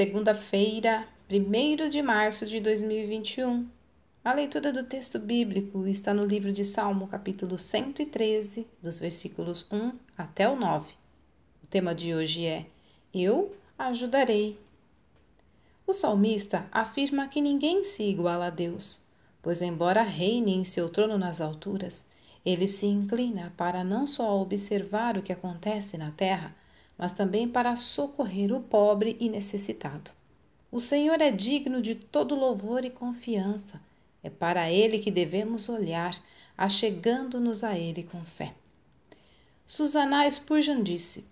Segunda-feira, 1 de março de 2021. A leitura do texto bíblico está no livro de Salmo, capítulo 113, dos versículos 1 até o 9. O tema de hoje é Eu ajudarei. O salmista afirma que ninguém se iguala a Deus, pois, embora reine em seu trono nas alturas, ele se inclina para não só observar o que acontece na terra, mas também para socorrer o pobre e necessitado. O Senhor é digno de todo louvor e confiança. É para Ele que devemos olhar, achegando-nos a Ele com fé. Susana Spurgeon disse: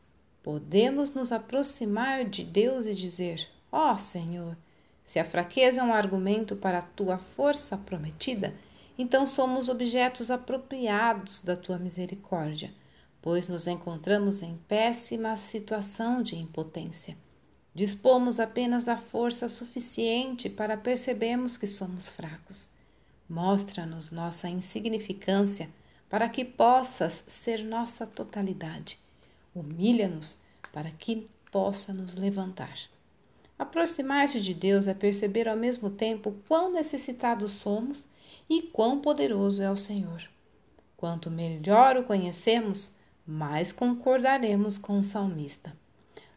Podemos nos aproximar de Deus e dizer: Ó oh, Senhor, se a fraqueza é um argumento para a tua força prometida, então somos objetos apropriados da tua misericórdia pois nos encontramos em péssima situação de impotência. Dispomos apenas da força suficiente para percebermos que somos fracos. Mostra-nos nossa insignificância para que possas ser nossa totalidade. Humilha-nos para que possa nos levantar. Aproximar-se de Deus é perceber ao mesmo tempo quão necessitados somos e quão poderoso é o Senhor. Quanto melhor o conhecemos, mais concordaremos com o salmista.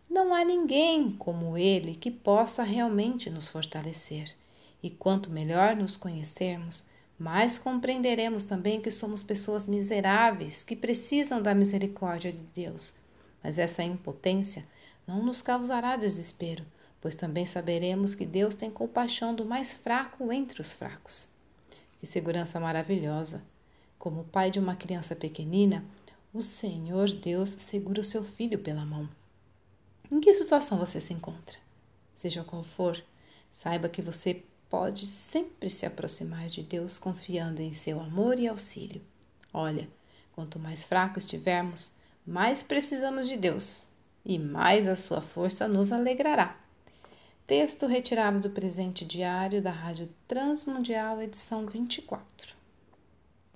Não há ninguém como ele que possa realmente nos fortalecer. E quanto melhor nos conhecermos, mais compreenderemos também que somos pessoas miseráveis que precisam da misericórdia de Deus. Mas essa impotência não nos causará desespero, pois também saberemos que Deus tem compaixão do mais fraco entre os fracos. Que segurança maravilhosa! Como pai de uma criança pequenina, o Senhor Deus segura o seu filho pela mão. Em que situação você se encontra? Seja qual for, saiba que você pode sempre se aproximar de Deus confiando em seu amor e auxílio. Olha, quanto mais fraco estivermos, mais precisamos de Deus e mais a sua força nos alegrará. Texto retirado do presente diário da Rádio Transmundial, edição 24.